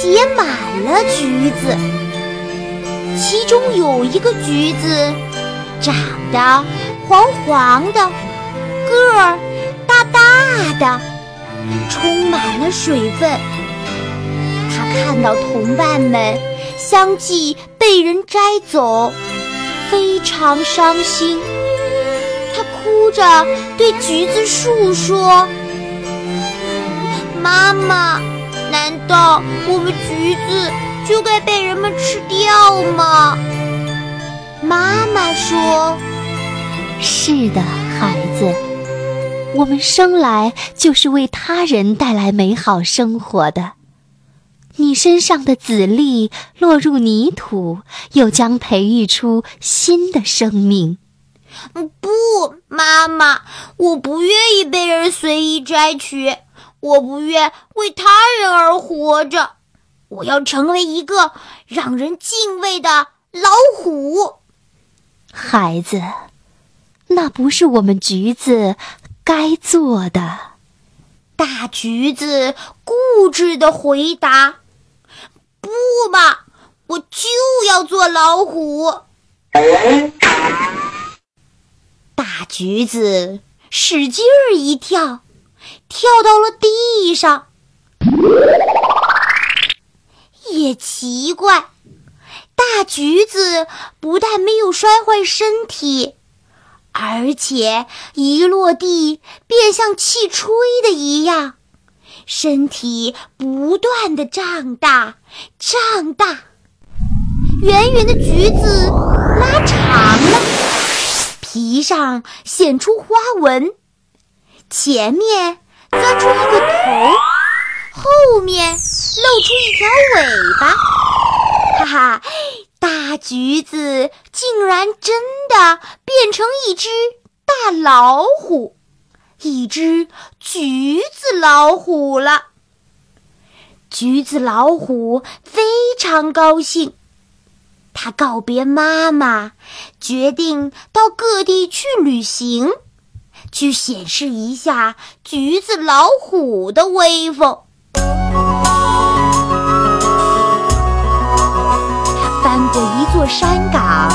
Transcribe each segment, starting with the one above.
结满了橘子，其中有一个橘子长得黄黄的，个儿大大的，充满了水分。他看到同伴们相继被人摘走，非常伤心。他哭着对橘子树说：“妈妈。”难道我们橘子就该被人们吃掉吗？妈妈说：“是的，孩子，我们生来就是为他人带来美好生活的。你身上的籽粒落入泥土，又将培育出新的生命。”不，妈妈，我不愿意被人随意摘取。我不愿为他人而活着，我要成为一个让人敬畏的老虎。孩子，那不是我们橘子该做的。大橘子固执的回答：“不嘛，我就要做老虎。”大橘子使劲儿一跳。跳到了地上，也奇怪，大橘子不但没有摔坏身体，而且一落地便像气吹的一样，身体不断的胀大胀大，圆圆的橘子拉长了，皮上显出花纹，前面。钻出一个头，后面露出一条尾巴，哈哈！大橘子竟然真的变成一只大老虎，一只橘子老虎了。橘子老虎非常高兴，他告别妈妈，决定到各地去旅行。去显示一下橘子老虎的威风。他翻过一座山岗，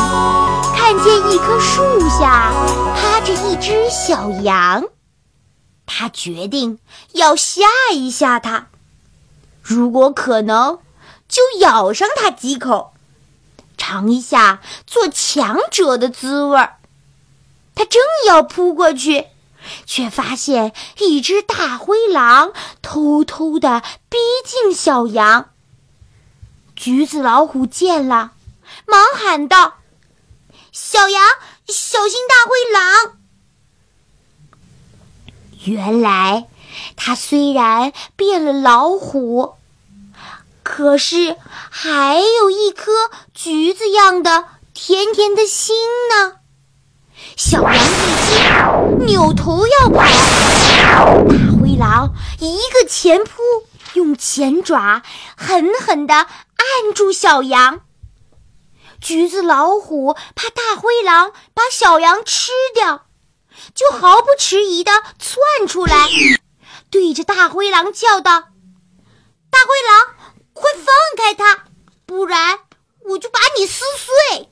看见一棵树下趴着一只小羊。他决定要吓一吓它，如果可能，就咬上它几口，尝一下做强者的滋味儿。他正要扑过去，却发现一只大灰狼偷偷的逼近小羊。橘子老虎见了，忙喊道：“小羊，小心大灰狼！”原来，他虽然变了老虎，可是还有一颗橘子样的甜甜的心呢。小羊一惊，扭头要跑。大灰狼一个前扑，用前爪狠狠地按住小羊。橘子老虎怕大灰狼把小羊吃掉，就毫不迟疑地窜出来，对着大灰狼叫道：“大灰狼，快放开它，不然我就把你撕碎！”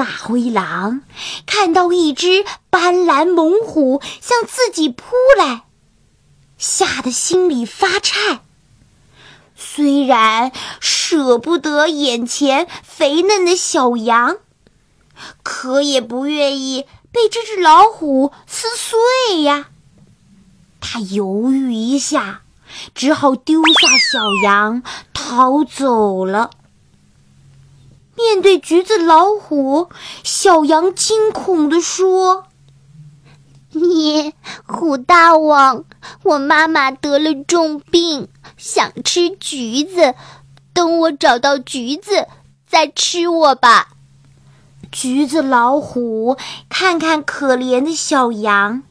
大灰狼看到一只斑斓猛虎向自己扑来，吓得心里发颤。虽然舍不得眼前肥嫩的小羊，可也不愿意被这只老虎撕碎呀。他犹豫一下，只好丢下小羊逃走了。面对橘子老虎，小羊惊恐地说：“你虎大王，我妈妈得了重病，想吃橘子，等我找到橘子再吃我吧。橘子老虎看看可怜的小羊，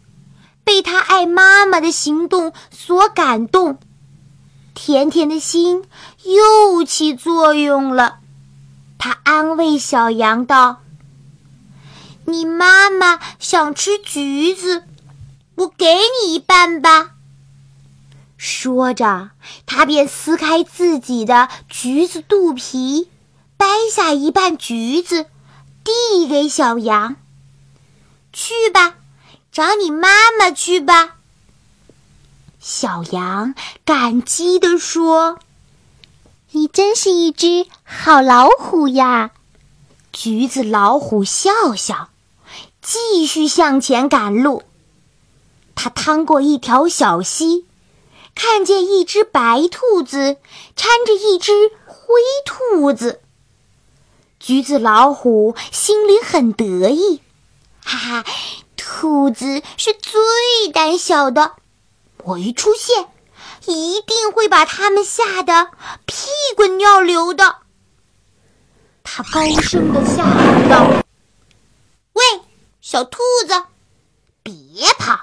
被他爱妈妈的行动所感动，甜甜的心又起作用了。他安慰小羊道：“你妈妈想吃橘子，我给你一半吧。”说着，他便撕开自己的橘子肚皮，掰下一半橘子，递给小羊：“去吧，找你妈妈去吧。”小羊感激地说：“你真是一只好老虎呀！”橘子老虎笑笑，继续向前赶路。他趟过一条小溪。看见一只白兔子搀着一只灰兔子，橘子老虎心里很得意，哈哈，兔子是最胆小的，我一出现，一定会把他们吓得屁滚尿流的。他高声的下喊道：“喂，小兔子，别跑！”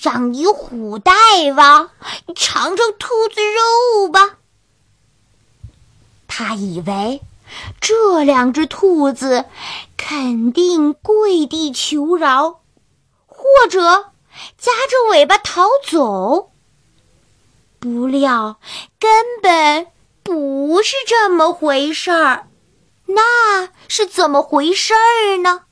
让你虎大王尝尝兔子肉吧。他以为这两只兔子肯定跪地求饶，或者夹着尾巴逃走。不料根本不是这么回事儿。那是怎么回事儿呢？